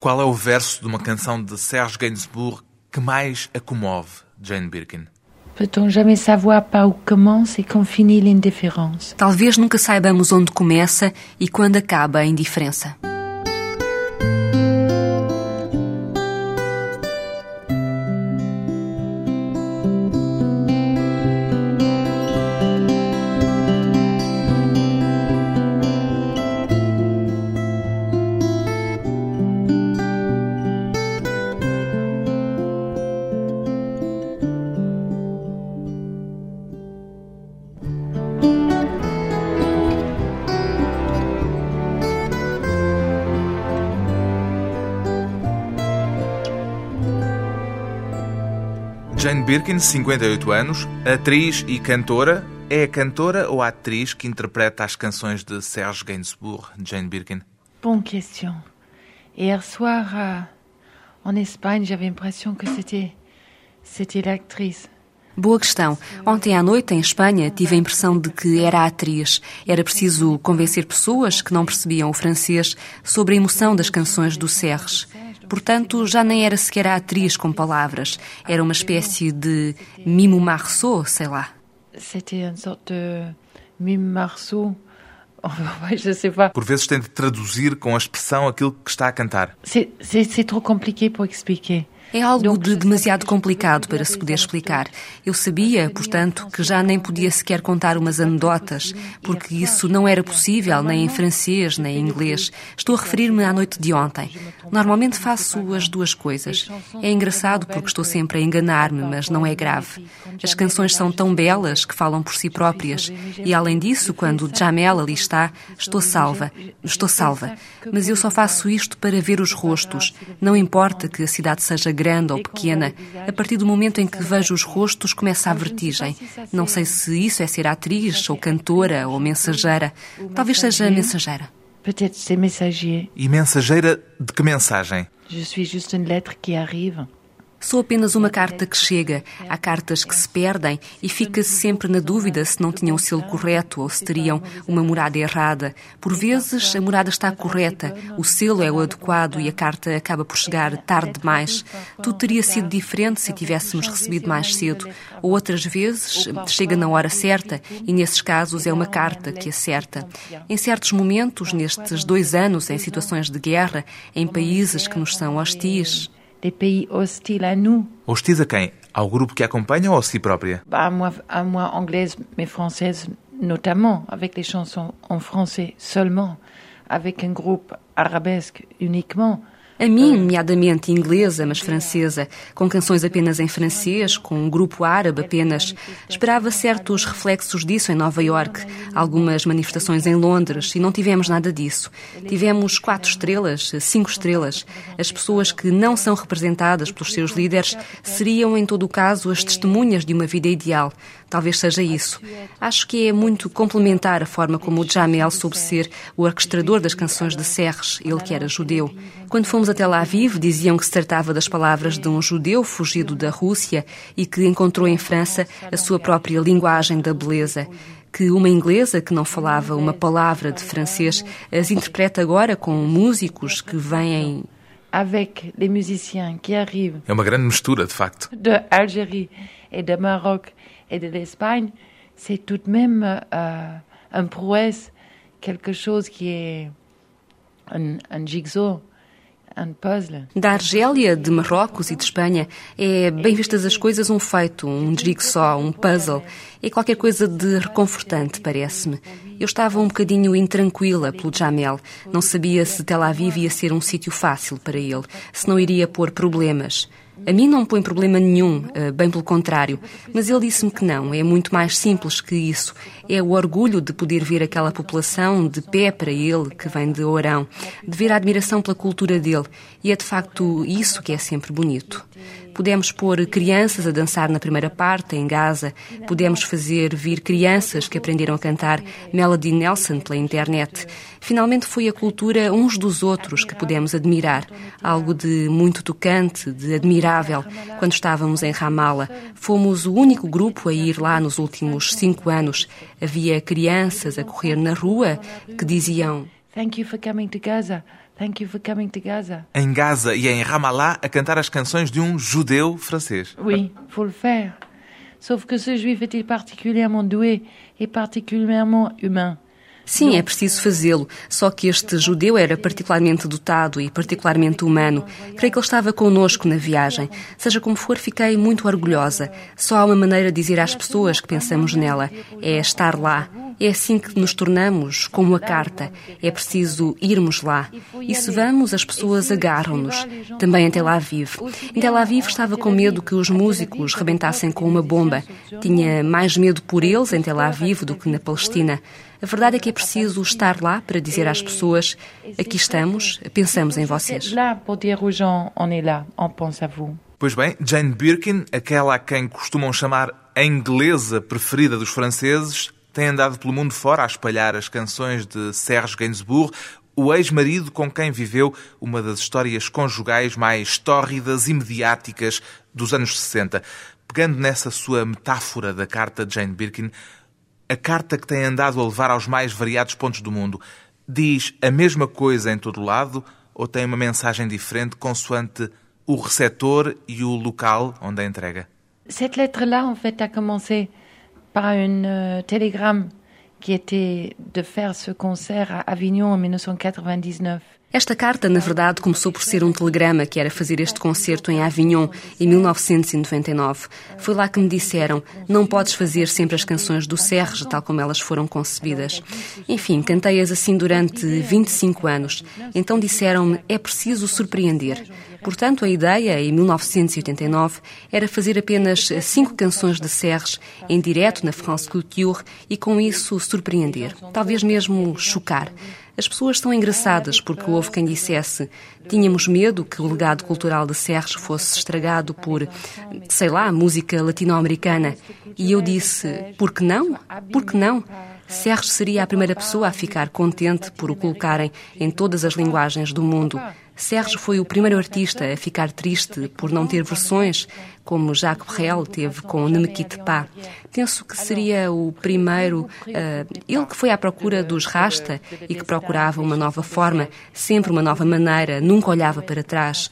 Qual é o verso de uma canção de Serge Gainsbourg que mais a comove, Jane Birkin? Peut-on jamais savoir par où commence et quand finit l'indifférence? Talvez nunca saibamos onde começa e quando acaba a indiferença. Birkin, 58 anos, atriz e cantora. É a cantora ou a atriz que interpreta as canções de Serge Gainsbourg, Jane Birkin? Bonne question. Hier soir, euh, en Espagne, j'avais l'impression que c'était, c'était l'actrice. Boa questão. Ontem à noite, em Espanha, tive a impressão de que era a atriz. Era preciso convencer pessoas que não percebiam o francês sobre a emoção das canções do Serge. Portanto, já nem era sequer a atriz com palavras. Era uma espécie de mimo marceau, sei lá. C'était une sorte de mime marceau. Je sais pas. Por vezes tem de traduzir com a expressão aquilo que está a cantar. C'est trop compliqué pour expliquer. É algo de demasiado complicado para se poder explicar. Eu sabia, portanto, que já nem podia sequer contar umas anedotas, porque isso não era possível nem em francês nem em inglês. Estou a referir-me à noite de ontem. Normalmente faço as duas coisas. É engraçado porque estou sempre a enganar-me, mas não é grave. As canções são tão belas que falam por si próprias. E além disso, quando Jamel ali está, estou salva. Estou salva. Mas eu só faço isto para ver os rostos. Não importa que a cidade seja grande ou pequena, a partir do momento em que vejo os rostos começa a vertigem. Não sei se isso é ser atriz ou cantora ou mensageira. Talvez seja mensageira. E mensageira de que mensagem? Je suis juste une lettre qui arrive. Sou apenas uma carta que chega. Há cartas que se perdem e fica-se sempre na dúvida se não tinham o selo correto ou se teriam uma morada errada. Por vezes a morada está correta, o selo é o adequado e a carta acaba por chegar tarde demais. Tudo teria sido diferente se tivéssemos recebido mais cedo. Ou outras vezes chega na hora certa e nesses casos é uma carta que acerta. Em certos momentos, nestes dois anos, em situações de guerra, em países que nos são hostis, Des pays hostiles à nous. Hostis a quem? Ao grupo que a acompanha ou a si própria? Bah, à moi, à moi anglaise, mais française notamment, avec les chansons en français seulement, avec un groupe arabesque uniquement. A mim, nomeadamente inglesa, mas francesa, com canções apenas em francês, com um grupo árabe apenas. Esperava certos reflexos disso em Nova York, algumas manifestações em Londres, e não tivemos nada disso. Tivemos quatro estrelas, cinco estrelas. As pessoas que não são representadas pelos seus líderes seriam, em todo o caso, as testemunhas de uma vida ideal. Talvez seja isso. Acho que é muito complementar a forma como o Jamel soube ser o orquestrador das canções de Serres, ele que era judeu. Quando fomos até lá vivo, diziam que se tratava das palavras de um judeu fugido da Rússia e que encontrou em França a sua própria linguagem da beleza que uma inglesa que não falava uma palavra de francês as interpreta agora com músicos que vêm Avec les musiciens qui arrivent É uma grande mistura, de facto. de Algérie et de Maroc et de l'Espagne, c'est tout de même euh, un prouesse, quelque chose qui est un, un jigsaw. Da Argélia, de Marrocos e de Espanha, é, bem vistas as coisas, um feito, um jigsaw, um puzzle. É qualquer coisa de reconfortante, parece-me. Eu estava um bocadinho intranquila pelo Jamel. Não sabia se Tel Aviv ia ser um sítio fácil para ele, se não iria pôr problemas. A mim não põe problema nenhum, eh, bem pelo contrário. Mas ele disse-me que não, é muito mais simples que isso. É o orgulho de poder ver aquela população de pé para ele, que vem de Orão, de ver a admiração pela cultura dele. E é de facto isso que é sempre bonito. Pudemos pôr crianças a dançar na primeira parte, em Gaza. Pudemos fazer vir crianças que aprenderam a cantar Melody Nelson pela internet. Finalmente foi a cultura uns dos outros que pudemos admirar. Algo de muito tocante, de admirável. Quando estávamos em Ramallah, fomos o único grupo a ir lá nos últimos cinco anos. Havia crianças a correr na rua que diziam Thank you for coming to Gaza. Thank you for coming to Gaza. Em Gaza e em Ramallah a cantar as canções de um judeu francês. Oui, faut le faire. Sauf que ce juif était particulièrement doué et particulièrement humain. Sim, é preciso fazê-lo. Só que este judeu era particularmente dotado e particularmente humano. Creio que ele estava connosco na viagem. Seja como for, fiquei muito orgulhosa. Só há uma maneira de dizer às pessoas que pensamos nela: é estar lá. É assim que nos tornamos como a carta. É preciso irmos lá. E se vamos, as pessoas agarram-nos. Também em Tel Aviv. Em Tel Aviv estava com medo que os músicos rebentassem com uma bomba. Tinha mais medo por eles em Tel Aviv do que na Palestina. A verdade é que é preciso estar lá para dizer às pessoas: aqui estamos, pensamos em vocês. Pois bem, Jane Birkin, aquela a quem costumam chamar a inglesa preferida dos franceses, tem andado pelo mundo fora a espalhar as canções de Serge Gainsbourg, o ex-marido com quem viveu uma das histórias conjugais mais tórridas e mediáticas dos anos 60. Pegando nessa sua metáfora da carta de Jane Birkin, a carta que tem andado a levar aos mais variados pontos do mundo diz a mesma coisa em todo lado ou tem uma mensagem diferente consoante o receptor e o local onde a entrega? Cette lettre-là, en fait, a commencé par un euh, télégramme qui était de faire ce concert à Avignon en 1999. Esta carta, na verdade, começou por ser um telegrama que era fazer este concerto em Avignon em 1999. Foi lá que me disseram: não podes fazer sempre as canções do Serge tal como elas foram concebidas. Enfim, cantei-as assim durante 25 anos. Então disseram-me: é preciso surpreender. Portanto, a ideia, em 1989, era fazer apenas cinco canções de Serge em direto na France Culture e, com isso, surpreender. Talvez mesmo chocar. As pessoas são engraçadas porque houve quem dissesse tínhamos medo que o legado cultural de Serres fosse estragado por, sei lá, música latino-americana. E eu disse, por que não? Por que não? Serres seria a primeira pessoa a ficar contente por o colocarem em todas as linguagens do mundo. Sérgio foi o primeiro artista a ficar triste por não ter versões, como Jacques Brel teve com Ne me quitte pas. Penso que seria o primeiro, uh, ele que foi à procura dos rasta e que procurava uma nova forma, sempre uma nova maneira, nunca olhava para trás.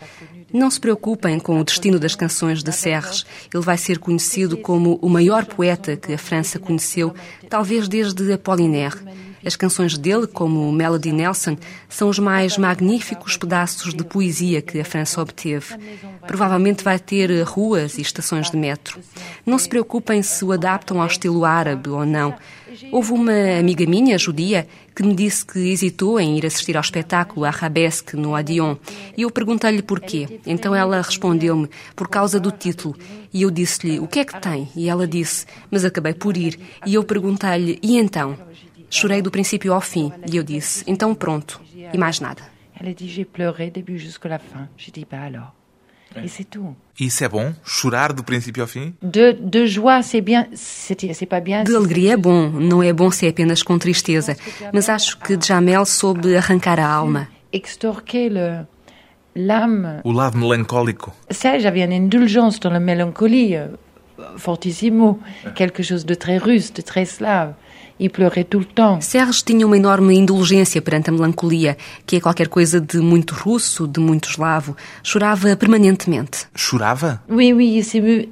Não se preocupem com o destino das canções de Serres. Ele vai ser conhecido como o maior poeta que a França conheceu, talvez desde Apollinaire. As canções dele, como Melody Nelson, são os mais magníficos pedaços de poesia que a França obteve. Provavelmente vai ter ruas e estações de metro. Não se preocupem se o adaptam ao estilo árabe ou não. Houve uma amiga minha, judia, que me disse que hesitou em ir assistir ao espetáculo Arabesque no Adion. E eu perguntei-lhe porquê. Então ela respondeu-me, por causa do título. E eu disse-lhe, o que é que tem? E ela disse, mas acabei por ir. E eu perguntei-lhe, e então? Chorei do princípio ao fim e eu disse: então pronto, e mais nada. Ela disse: j'ai pleuré début jusqu'à fin. J'ai dit: bah alors. E c'est tout. Isso é bom? Chorar do princípio ao fim? De, de joie, c'est bien, c'est pas bien. De alegria é bom, não é bom se é apenas com tristeza. Mas acho que Jamel soube arrancar a alma. Extorquer le, l'âme. O lado melancólico. Ça, j'avais une indulgence dans la mélancolie, euh, fortissimo, quelque chose de très russe, de très slave e pleurer tout le temps. Serge tinha uma enorme indulgência perante a melancolia, que é qualquer coisa de muito russo, de muito eslavo. Chorava permanentemente. Chorava? Oui, oui,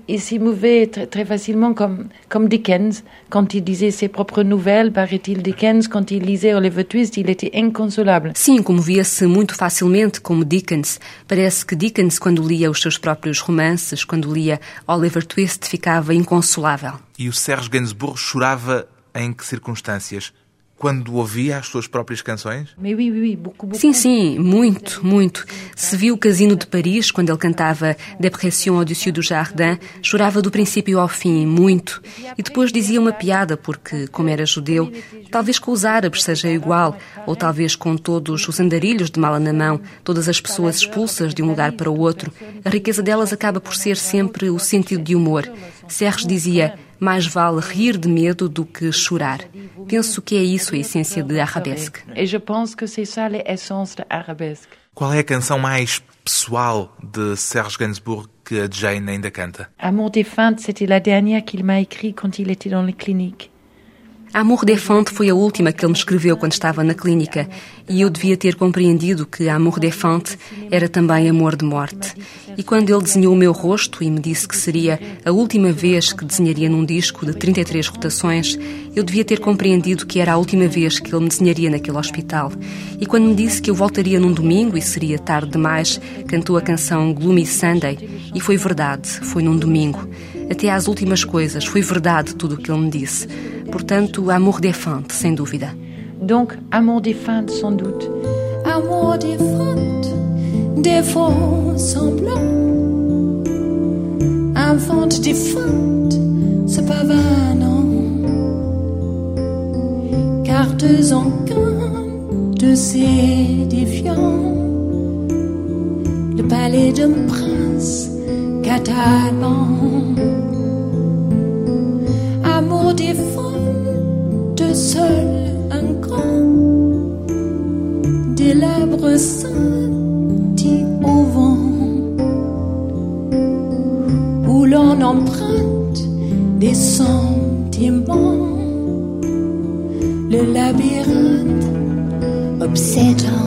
il s'émouvait très, très facilement comme, comme Dickens. Quand il disait ses propres nouvelles, paraît-il Dickens, quand il lisait Oliver Twist, il était inconsolable. Sim, comovia-se muito facilmente como Dickens. Parece que Dickens, quando lia os seus próprios romances, quando lia Oliver Twist, ficava inconsolável. E o Serge Gainsbourg chorava em que circunstâncias? Quando ouvia as suas próprias canções? Sim, sim, muito, muito. Se viu o Casino de Paris, quando ele cantava Depression au-dessus du jardin, chorava do princípio ao fim, muito. E depois dizia uma piada, porque, como era judeu, talvez com os árabes seja igual, ou talvez com todos os andarilhos de mala na mão, todas as pessoas expulsas de um lugar para o outro. A riqueza delas acaba por ser sempre o sentido de humor. Serres dizia mais vale rir de medo do que chorar. Penso que é isso a essência de Arabesque. E je pense que c'est ça l'essence de Arabesque. Qual é a canção mais pessoal de Serge Gainsbourg que a Jane ainda canta? Amour des c'était la dernière qu'il m'a écrit quand il était dans les cliniques. Amour Fonte foi a última que ele me escreveu quando estava na clínica e eu devia ter compreendido que Amour Fonte era também amor de morte. E quando ele desenhou o meu rosto e me disse que seria a última vez que desenharia num disco de 33 rotações, eu devia ter compreendido que era a última vez que ele me desenharia naquele hospital. E quando me disse que eu voltaria num domingo e seria tarde demais, cantou a canção Gloomy Sunday e foi verdade, foi num domingo. Até às últimas coisas, foi verdade tudo o que ele me disse. Portanto, amour défunte, sem dúvida. Donc, amour défunte, sans doute. Amour défunte, des faux semblants. Infante défunte, c'est pas vain, Cartes en de ces défiants. Le palais d'un prince Amour défunte seul un grand délabre dit au vent où l'on emprunte des sentiments. Le labyrinthe obsédant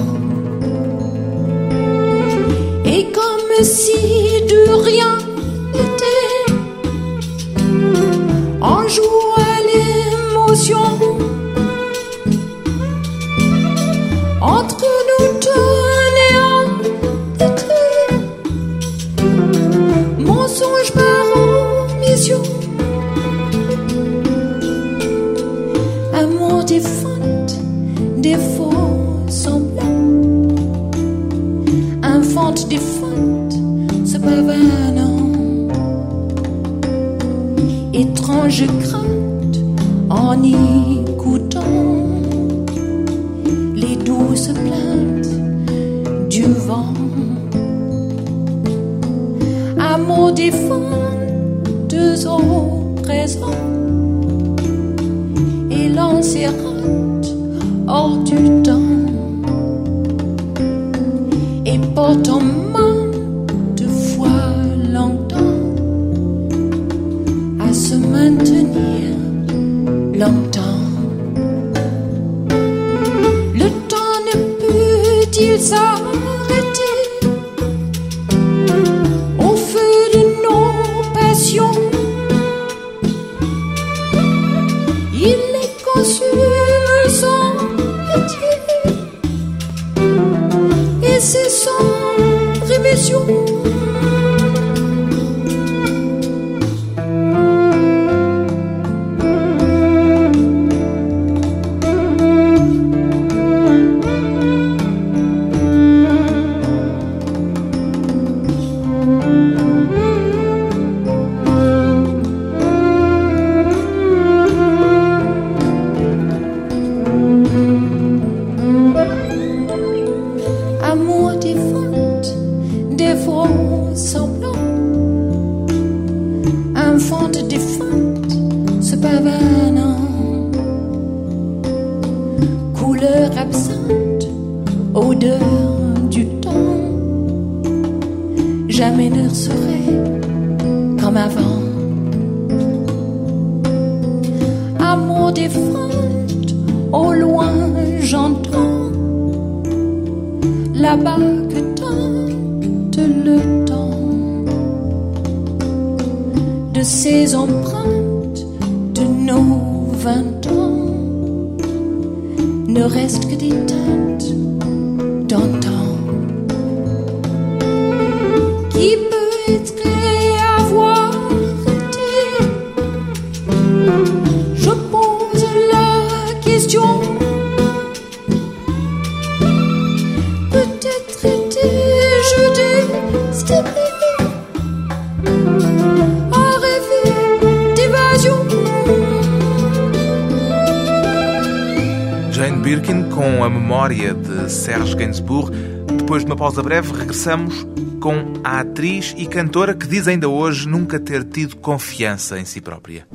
étrange crainte en écoutant les douces plaintes du vent. Amour défunt, deux au présent, et rate hors du temps, et pourtant memória de Serge Gainsbourg. Depois de uma pausa breve, regressamos com a atriz e cantora que diz ainda hoje nunca ter tido confiança em si própria.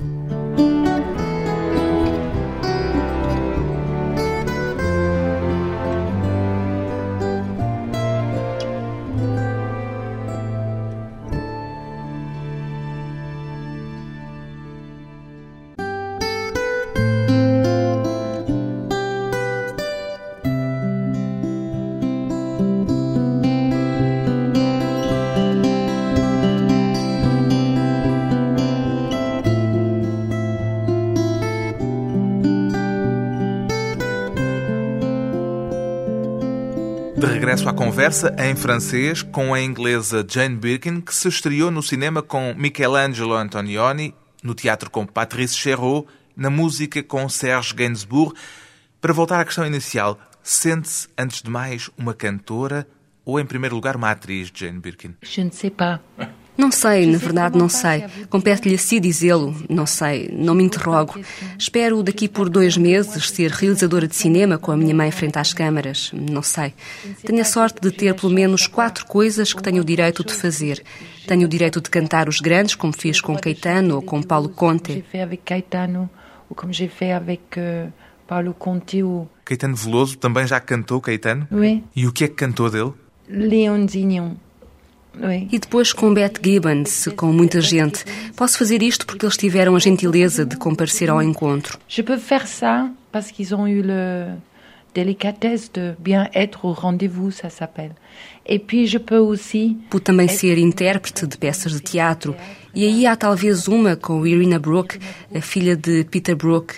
Conversa em francês com a inglesa Jane Birkin, que se estreou no cinema com Michelangelo Antonioni, no teatro com Patrice Chéreau, na música com Serge Gainsbourg. Para voltar à questão inicial, sente-se, antes de mais, uma cantora ou, em primeiro lugar, uma atriz, Jane Birkin? Je ne sais pas. Não sei, na verdade não sei. Compete-lhe a si dizê-lo. Não sei, não me interrogo. Espero daqui por dois meses ser realizadora de cinema com a minha mãe frente às câmaras. Não sei. Tenho a sorte de ter pelo menos quatro coisas que tenho o direito de fazer. Tenho o direito de cantar os grandes, como fiz com Caetano ou com Paulo Conte. Caetano, ou comme j'ai fait avec Paulo Conte ou... Caetano Veloso também já cantou Caetano? Oui, E o que é que cantou dele? Léon Oui. E depois com Beth Gibbons, com muita gente. Posso fazer isto porque eles tiveram a gentileza de comparecer ao encontro. Je peux faire ça parce qu'ils ont eu le délicatesse de bien être au rendez-vous, ça s'appelle. Et puis je peux aussi Pude também ser intérprete de peças de teatro. E aí há talvez uma com Irina Brooke, a filha de Peter Brook.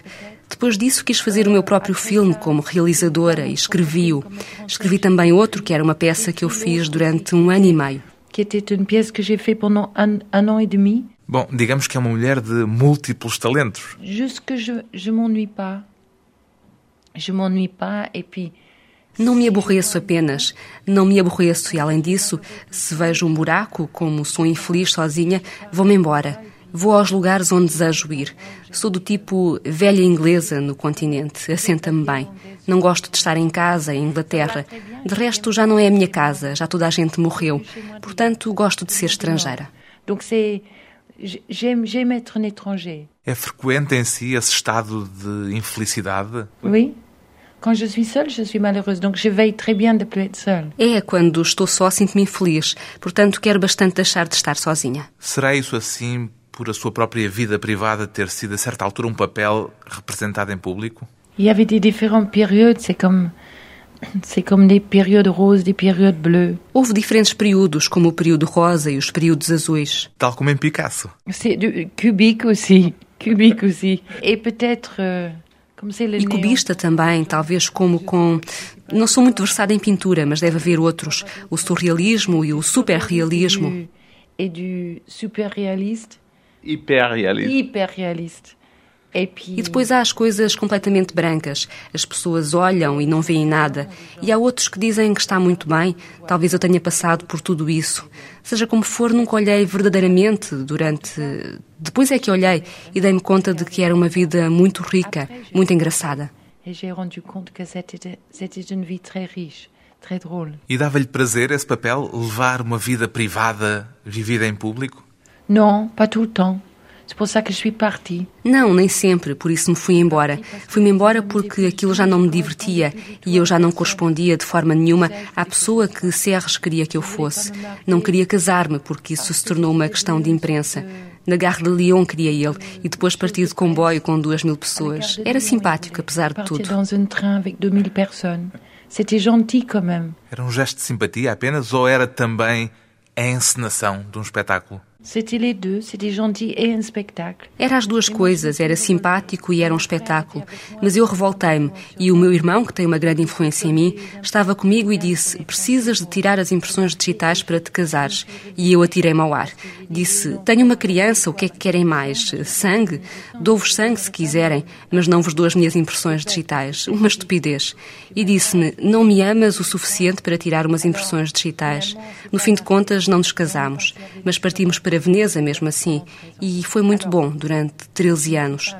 Depois disso quis fazer o meu próprio filme como realizadora e escrevi-o. Escrevi também outro que era uma peça que eu fiz durante um ano e meio. Qui était une pièce que j'ai fait pendant un, un an et demi. Bom, digamos que é uma mulher de múltiplos talentos. Juste que je je m'ennuie pas. Je m'ennuie pas et puis Não me aborreço apenas, não me aborreço e além disso, se vejo um buraco, como sou infeliz sozinha, vou-me embora. Vou aos lugares onde desejo ir. Sou do tipo velha inglesa no continente, assenta-me bem. Não gosto de estar em casa, em Inglaterra. De resto, já não é a minha casa, já toda a gente morreu. Portanto, gosto de ser estrangeira. donc c'est j'aime j'aime être un étranger. É frequente em si esse estado de infelicidade? Oui. Quand je suis seule, je suis malheureuse. Donc je veille très bien de ne plus être seule. É, quando estou só, sinto-me infeliz. Portanto, quero bastante deixar de estar sozinha. Será isso assim por a sua própria vida privada ter sido a certa altura um papel representado em público? Il y avait des différentes périodes. C'est comme c'est comme des périodes roses, des périodes bleues. Houve diferentes períodos, como o período rosa e os períodos azuis. Tal como em Picasso. C'est du cubique aussi, cubique aussi. Et peut-être euh, comme c'est le E cubista também, talvez como com. Não sou muito versada em pintura, mas deve haver outros. O surrealismo e o superrealismo. Du- et du super réaliste, Hiperrealista. hyper réaliste. Et puis E depois há as coisas completamente brancas. As pessoas olham e não veem nada. E há outros que dizem que está muito bem. Talvez eu tenha passado por tudo isso. Seja como for, nunca olhei verdadeiramente durante. Depois é que olhei e dei-me conta de que era uma vida muito rica, muito engraçada. E dava-lhe prazer esse papel, levar uma vida privada vivida em público? Non, pas tout le temps. C'est pour ça que je suis partie. Não, nem sempre, por isso me fui embora. Fui-me embora porque aquilo já não me divertia e eu já não correspondia de forma nenhuma à pessoa que Serres queria que eu fosse. Não queria casar-me porque isso se tornou uma questão de imprensa. Na Gare de Lyon queria ele e depois partir de comboio com duas mil pessoas. Era simpático, apesar de tudo. dans un train avec 2000 personnes. C'était gentil quand même. Era um gesto de simpatia apenas ou era também a encenação de um espetáculo? Era as duas coisas, era simpático e era um espetáculo. Mas eu revoltei-me e o meu irmão, que tem uma grande influência em mim, estava comigo e disse: Precisas de tirar as impressões digitais para te casares. E eu atirei-me ao ar. Disse: Tenho uma criança, o que é que querem mais? Sangue? Dou-vos sangue se quiserem, mas não vos dou as minhas impressões digitais. Uma estupidez. E disse-me: Não me amas o suficiente para tirar umas impressões digitais. No fim de contas, não nos casamos, mas partimos para Veneza mesmo assim. E foi muito bom durante 13 anos.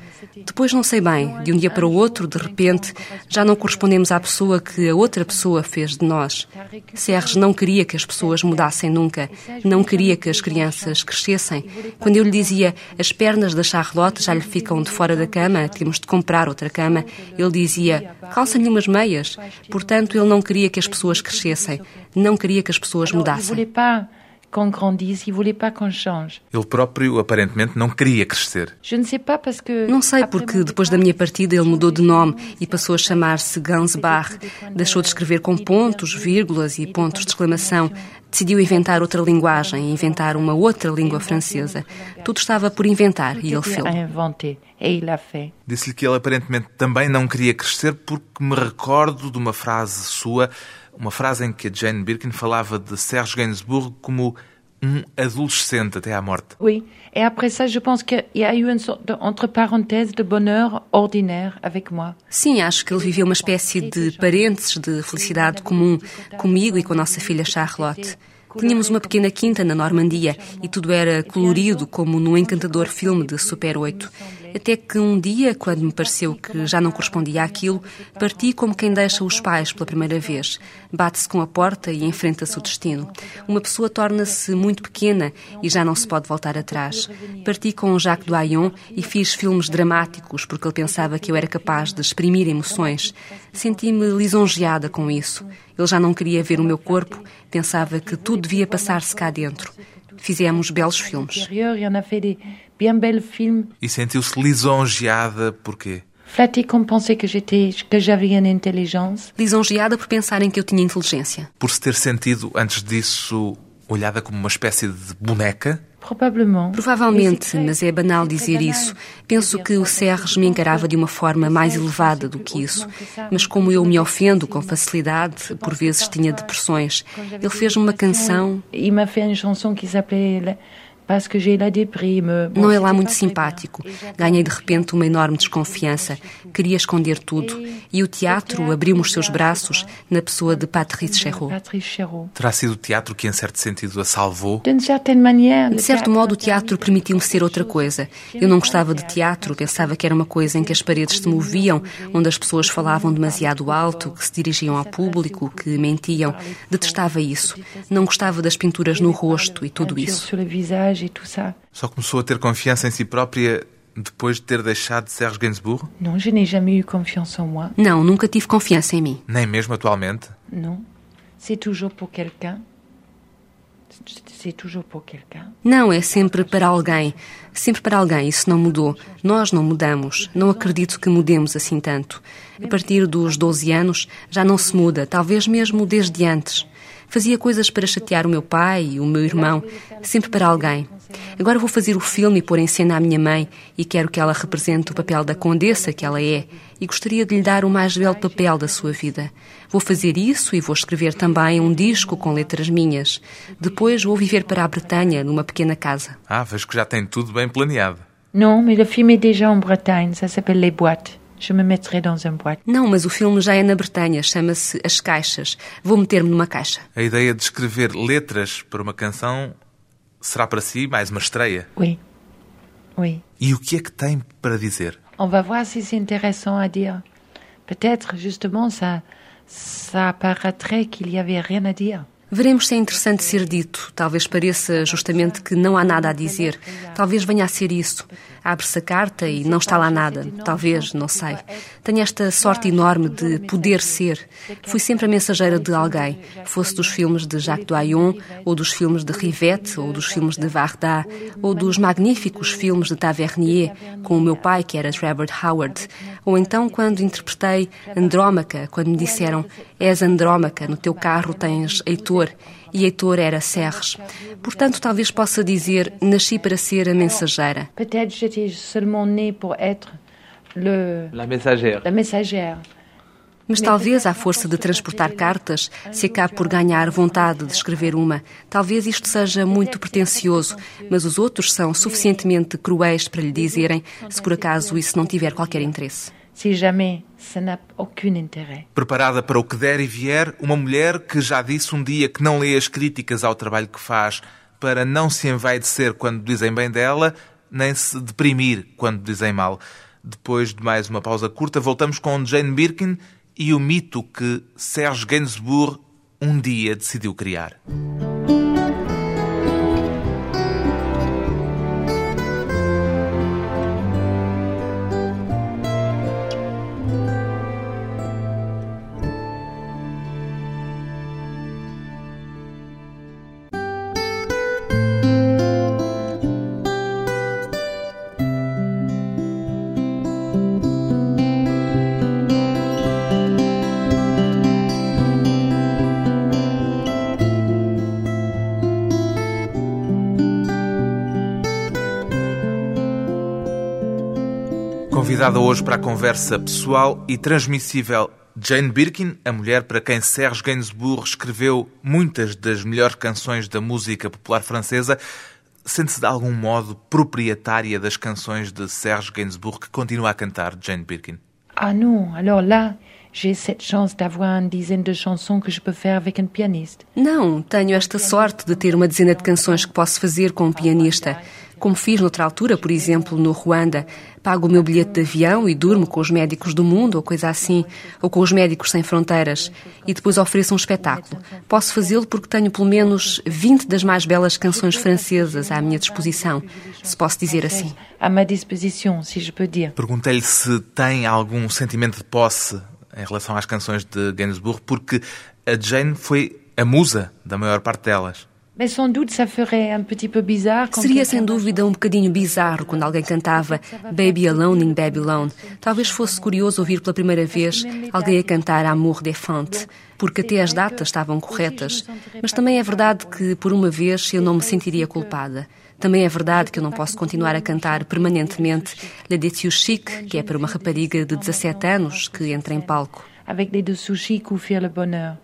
Depois não sei bem, de um dia para o outro, de repente, já não correspondemos à pessoa que a outra pessoa fez de nós. Serres não queria que as pessoas mudassem nunca, não queria que as crianças crescessem. Quando eu lhe dizia as pernas da Charlotte já lhe ficam de fora da cama, temos de comprar outra cama, ele dizia calça-lhe umas meias. Portanto, ele não queria que as pessoas crescessem, não queria que as pessoas mudassem. Qu'on grandisse, il voulait pas qu'on change. Ele próprio, aparentemente, não queria crescer. Je ne sais pas parce que Não sei porque depois da minha partida ele mudou de nome e passou a chamar-se Gansbach. Deixou de escrever com pontos, vírgulas e pontos de exclamação. Decidiu inventar outra linguagem, inventar uma outra língua francesa. Tudo estava por inventar e ele fez. Disse-lhe que ele aparentemente também não queria crescer porque me recordo de uma frase sua, uma frase em que a Jane Birkin falava de Serge Gainsbourg como um adolescente até à morte. Oui, et après ça, je pense qu'il y a eu une sorte entre parenthèses de bonheur ordinaire avec moi. Sim, acho que ele viveu uma espécie de parênteses de felicidade comum comigo e com a nossa filha Charlotte. Tínhamos uma pequena quinta na Normandia e tudo era colorido como num encantador filme de Super 8. Até que um dia, quando me pareceu que já não correspondia àquilo, parti como quem deixa os pais pela primeira vez. Bate-se com a porta e enfrenta-se o destino. Uma pessoa torna-se muito pequena e já não se pode voltar atrás. Parti com Jacques Doyon e fiz filmes dramáticos porque ele pensava que eu era capaz de exprimir emoções. Senti-me lisonjeada com isso. Ele já não queria ver o meu corpo, pensava que tudo devia passar-se cá dentro. Fizemos belos filmes. E sentiu-se lisonjeada por quê? Flatté como pensei que que j'avais une intelligence. Lisonjeada por pensar em que eu tinha inteligência. Por se ter sentido antes disso olhada como uma espécie de boneca? Provavelmente, mas é banal dizer isso. Penso que o Serres me encarava de uma forma mais elevada do que isso. Mas como eu me ofendo com facilidade, por vezes tinha depressões, ele fez uma canção. Il m'a fait une chanson qui s'appelait não é lá muito simpático. Ganhei de repente uma enorme desconfiança. Queria esconder tudo. E o teatro abriu-me os seus braços na pessoa de Patrice Chéreau. Terá sido o teatro que, em certo sentido, a salvou? De certo modo, o teatro permitiu-me ser outra coisa. Eu não gostava de teatro, pensava que era uma coisa em que as paredes se moviam, onde as pessoas falavam demasiado alto, que se dirigiam ao público, que mentiam. Detestava isso. Não gostava das pinturas no rosto e tudo isso et tout ça. Só começou a ter confiança em si própria depois de ter deixado Serge Gainsbourg? Non, je n'ai jamais eu confiance en moi. Não, nunca tive confiança em mim. Nem mesmo atualmente? Non. C'est toujours pour quelqu'un. C'est toujours pour quelqu'un. Não, é sempre para alguém. Sempre para alguém. Isso não mudou. Nós não mudamos. Não acredito que mudemos assim tanto. A partir dos 12 anos já não se muda, talvez mesmo desde antes. Fazia coisas para chatear o meu pai e o meu irmão, sempre para alguém. Agora vou fazer o filme e pôr em cena a minha mãe e quero que ela represente o papel da condessa que ela é e gostaria de lhe dar o mais belo papel da sua vida. Vou fazer isso e vou escrever também um disco com letras minhas. Depois vou viver para a Bretanha, numa pequena casa. Ah, vejo que já tem tudo bem planeado. Não, mas o filme é déjà en Bretagne, ça s'appelle Les Boîtes. Je me mettrai dans un boîte. Não, mas o filme já é na Bretanha, chama-se As Caixas. Vou meter-me numa caixa. A ideia de escrever letras para uma canção será para si mais uma estreia? Oui. Oui. E o que é que tem para dizer? On va voir si c'est intéressant à dire. Peut-être, justement, ça, ça apparaîtrait qu'il y avait rien à dire. Veremos se é interessante ser dito. Talvez pareça justamente que não há nada a dizer. Talvez venha a ser isso. Abre-se a carta e não está lá nada. Talvez, não sei. Tenho esta sorte enorme de poder ser. Fui sempre a mensageira de alguém, fosse dos filmes de Jacques Doyon, ou dos filmes de Rivette, ou dos filmes de Varda, ou dos magníficos filmes de Tavernier, com o meu pai, que era Trevor Howard. Ou então quando interpretei Andrómaca, quando me disseram: És Andrómaca, no teu carro tens Heitor e Heitor era Serres. Portanto, talvez possa dizer, nasci para ser a mensageira. Peut-être j'étais seulement née pour être le... La mensagère. La mensagère. Mas talvez, à força de transportar cartas, se acabe por ganhar vontade de escrever uma. Talvez isto seja muito pretencioso, mas os outros são suficientemente cruéis para lhe dizerem se por acaso isso não tiver qualquer interesse. Si jamais ça n'a aucun intérêt. Preparada para o que der e vier, uma mulher que já disse um dia que não lê as críticas ao trabalho que faz para não se envaidecer quando dizem bem dela, nem se deprimir quando dizem mal. Depois de mais uma pausa curta, voltamos com Jane Birkin e o mito que Serge Gainsbourg um dia decidiu criar. Convidada hoje para a conversa pessoal e transmissível Jane Birkin, a mulher para quem Serge Gainsbourg escreveu muitas das melhores canções da música popular francesa, sente-se de algum modo proprietária das canções de Serge Gainsbourg que continua a cantar Jane Birkin? Ah non, alors là, j'ai cette chance d'avoir une dizaine de chansons que je peux faire avec un pianiste. Não, tenho esta sorte de ter uma dezena de canções que posso fazer com um pianista. Como fiz noutra altura, por exemplo, no Ruanda. Pago o meu bilhete de avião e durmo com os médicos do mundo, ou coisa assim, ou com os médicos sem fronteiras, e depois ofereço um espetáculo. Posso fazê-lo porque tenho pelo menos 20 das mais belas canções francesas à minha disposição, se posso dizer assim. À ma disposition, si je peux dire. Perguntei-lhe se tem algum sentimento de posse em relação às canções de Gainsbourg, porque a Jane foi a musa da maior parte delas. Seria sem dúvida um bocadinho bizarro quando alguém cantava Baby Alone in Babylon. Talvez fosse curioso ouvir pela primeira vez alguém a cantar Amour des Fentes, porque até as datas estavam corretas. Mas também é verdade que, por uma vez, eu não me sentiria culpada. Também é verdade que eu não posso continuar a cantar permanentemente Le Déçu Chic, que é para uma rapariga de 17 anos que entra em palco. avec les deux sushis couffir le bonheur.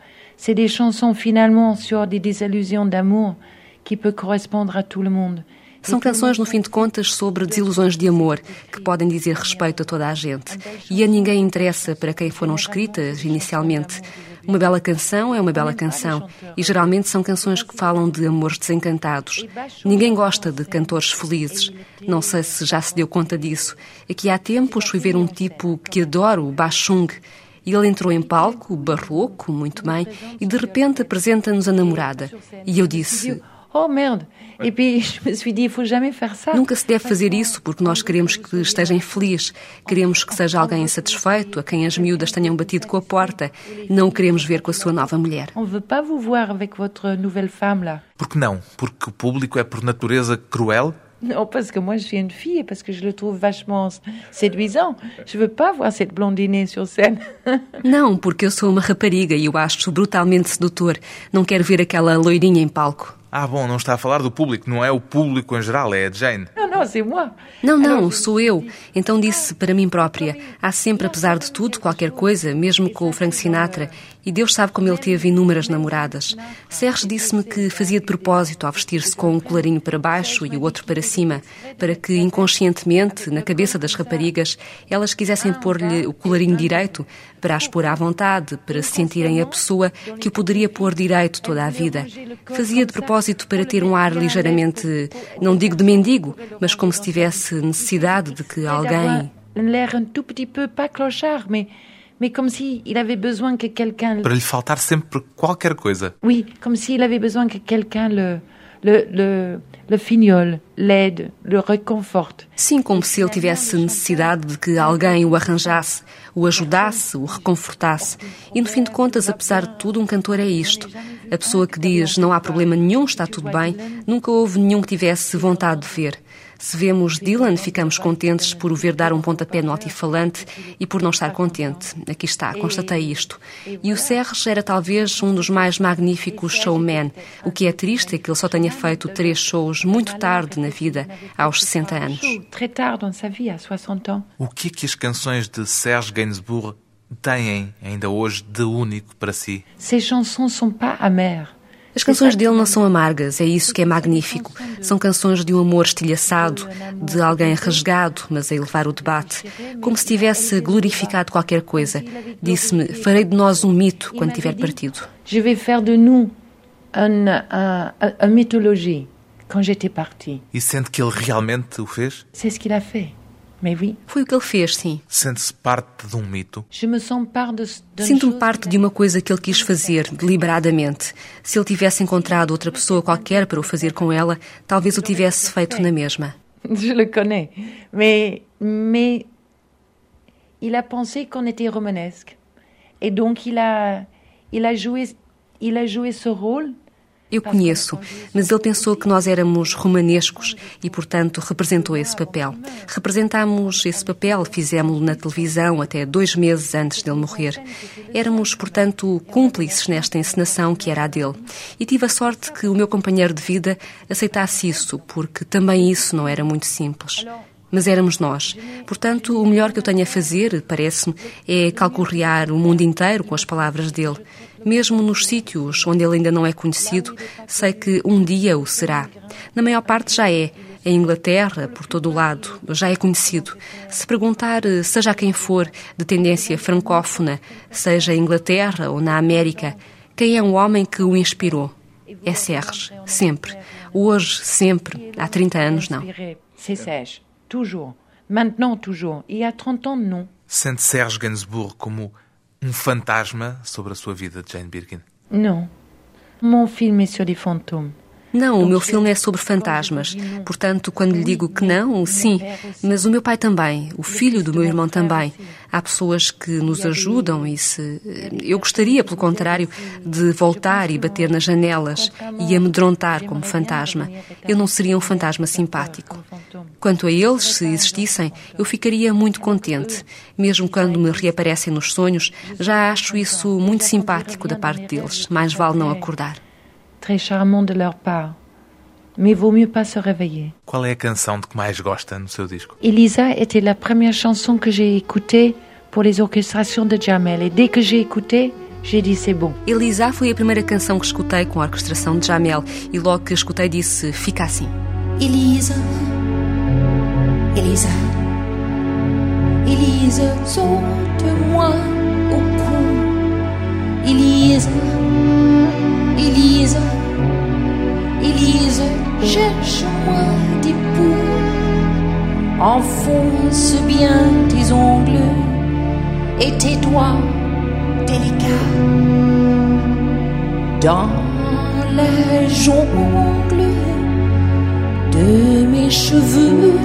C'est des chansons finalement sur des désillusions d'amour qui peut correspondre à tout le monde. São canções, no fim de contas, sobre desilusões de amor, que podem dizer respeito a toda a gente. E a ninguém interessa para quem foram escritas inicialmente. Uma bela canção é uma bela canção, e geralmente são canções que falam de amores desencantados. Ninguém gosta de cantores felizes. Não sei se já se deu conta disso. Aqui há tempos fui ver um tipo que adoro, o Bachung. E ele entrou em palco, barroco, muito bem, e de repente apresenta-nos a namorada. E eu disse: Oh merde puis je me suis dit, faut jamais faire ça. Nunca se deve fazer isso porque nós queremos que esteja infeliz, queremos que seja alguém insatisfeito, a quem as miúdas tenham batido com a porta, não o queremos ver com a sua nova mulher. On veut pas vous voir avec votre nouvelle femme là. Por que não? Porque o público é por natureza cruel? Non, parce que moi je suis une fille et parce que je le trouve vachement séduisant. Je veux pas voir cette blondinée sur scène. Não, porque eu sou uma rapariga e eu acho brutalmente sedutor. Não quero ver aquela loirinha em palco. Ah, bom, não está a falar do público, não é o público em geral, é a Jane. Não, não, sou eu. Então disse para mim própria: há sempre, apesar de tudo, qualquer coisa, mesmo com o Frank Sinatra. E Deus sabe como ele teve inúmeras namoradas. Serres disse-me que fazia de propósito ao vestir-se com um colarinho para baixo e o outro para cima, para que inconscientemente, na cabeça das raparigas, elas quisessem pôr-lhe o colarinho direito para as pôr à vontade, para se sentirem a pessoa que o poderia pôr direito toda a vida. Fazia de propósito para ter um ar ligeiramente, não digo de mendigo, mas como se tivesse necessidade de que alguém. L'air un tout petit peu, pas clochard, mais, mais comme s'il avait besoin que quelqu'un... Para lhe faltar sempre qualquer coisa. Oui, comme s'il avait besoin que quelqu'un le, le, le, le fignole, l'aide, le réconforte. Sim, como se ele tivesse necessidade de que alguém o arranjasse, o ajudasse, o reconfortasse. E no fim de contas, apesar de tudo, um cantor é isto. A pessoa que diz não há problema nenhum, está tudo bem, nunca houve nenhum que tivesse vontade de ver. Se vemos Dylan, ficamos contentes por o ver dar um pontapé no altifalante e por não estar contente. Aqui está, constatei isto. E o Serres era talvez um dos mais magníficos showmen. O que é triste é que ele só tenha feito três shows muito tarde na vida, aos 60 anos. Très tard dans sa vie, à 60 ans. O que é que as canções de Serge Gainsbourg têm ainda hoje de único para si? Ces chansons sont pas amères. As canções dele não são amargas, é isso que é magnífico. São canções de um amor estilhaçado, de alguém rasgado, mas a elevar o debate, como se tivesse glorificado qualquer coisa. Disse-me: farei de nós um mito quando tiver partido. Je vais faire de nous un, un, un, un mythologie quand j'étais partie. E sente que ele realmente o fez? C'est ce qu'il a fait. Oui, Foi o que ele fez, sim. Sente-se parte de um mito? Sinto-me parte de uma coisa que ele quis fazer, deliberadamente. Se ele tivesse encontrado outra pessoa qualquer para o fazer com ela, talvez o tivesse feito na mesma. Je le connais. Mais, mais il a pensé qu'on était romanesque. Et donc il a, il a, joué, il a joué ce rôle. Eu conheço, mas ele pensou que nós éramos romanescos e, portanto, representou esse papel. Representámos esse papel, fizemos-lo na televisão até dois meses antes dele morrer. Éramos, portanto, cúmplices nesta encenação que era a dele. E tive a sorte que o meu companheiro de vida aceitasse isso, porque também isso não era muito simples. mas éramos nós. Portanto, o melhor que eu tenho a fazer, parece-me, é calcorrear o mundo inteiro com as palavras dele. Mesmo nos sítios onde ele ainda não é conhecido, sei que um dia o será. Na maior parte já é. Em Inglaterra, por todo o lado, já é conhecido. Se perguntar, seja quem for, de tendência francófona, seja em Inglaterra ou na América, quem é um homem que o inspirou? É Serres, sempre. Hoje, sempre. Há 30 anos, não. C'est Serge, toujours. Maintenant, toujours. E há 30 ans, não. Sente Serge Gainsbourg como um fantasma sobre a sua vida, Jane Birkin? Não. Mon film est sur des fantômes. Não, o meu filme é sobre fantasmas. Portanto, quando lhe digo que não, sim. Mas o meu pai também, o filho do meu irmão também. Há pessoas que nos ajudam e se. Eu gostaria, pelo contrário, de voltar e bater nas janelas e amedrontar como fantasma. Eu não seria um fantasma simpático. Quanto a eles, se existissem, eu ficaria muito contente. Mesmo quando me reaparecem nos sonhos, já acho isso muito simpático da parte deles. Mais vale não acordar. Très charmant de leur part. Mais vaut mieux pas se réveiller. Qual é a canção de que mais gosta no seu disco? Elisa était la première chanson que j'ai écoutée pour les orchestrations de Jamel. Et dès que j'ai écouté, j'ai dit c'est bon. Elisa foi a primeira canção que escutei com a orquestração de Jamel e logo que escutei disse fica assim. Elisa, Elisa, Elisa, saute-moi au cou. Elisa, Elisa, Elisa, cherche-moi des poux. Enfonce bien tes ongles. Et tes doigts délicats. Dans la jongle de mes cheveux,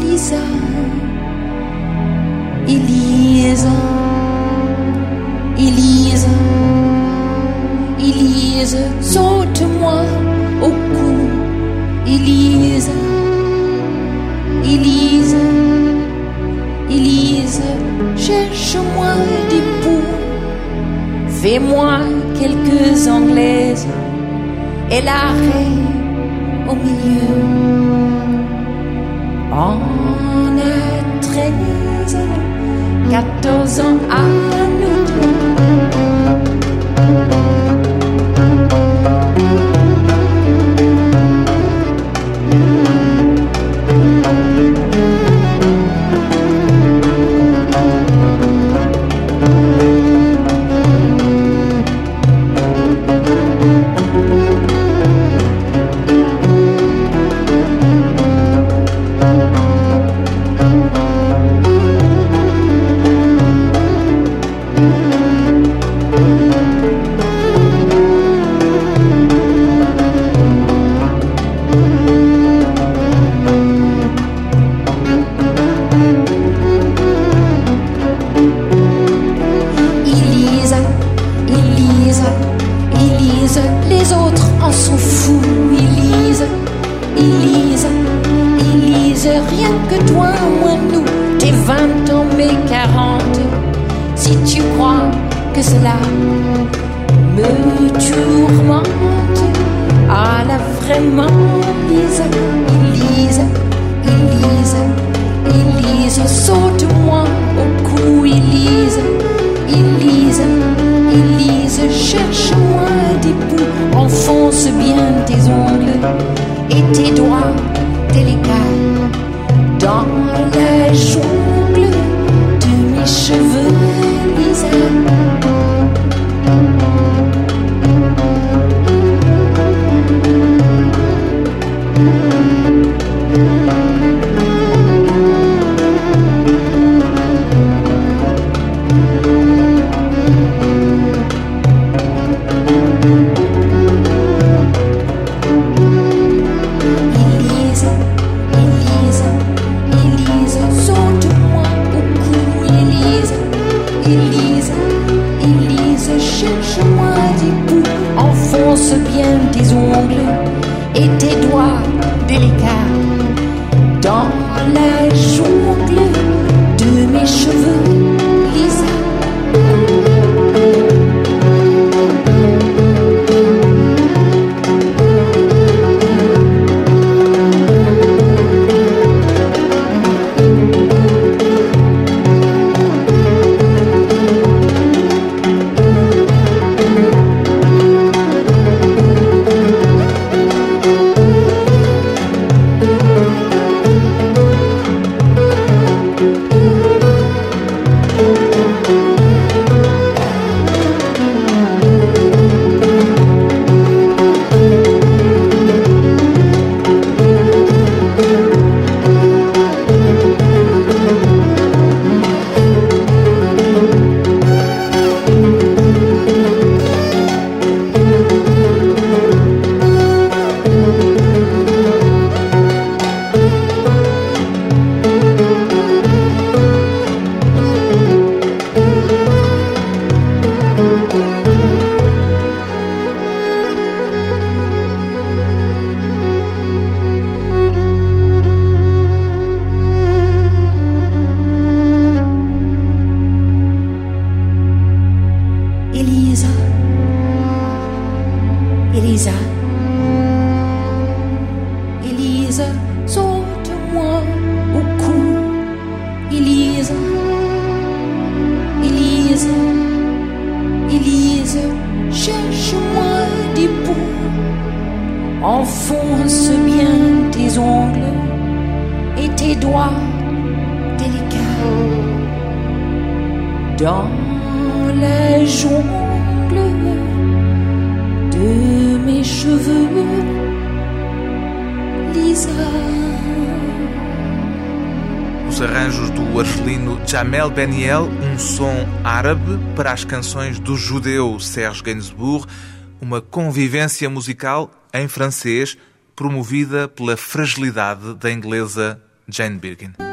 Lisa, Elisa, Elisa, Elisa, saute-moi au cou, Elisa, Elisa, Elisa, cherche-moi des poux, fais-moi quelques anglaises et l'arrêt au milieu. A treize, quatorze ans à dans la jungle de mes cheveux, Lisa. Os arranjos do argelino Jamel Beniel, um som árabe para as canções do judeu Serge Gainsbourg, uma convivência musical em francês promovida pela fragilidade da inglesa Jane Birkin.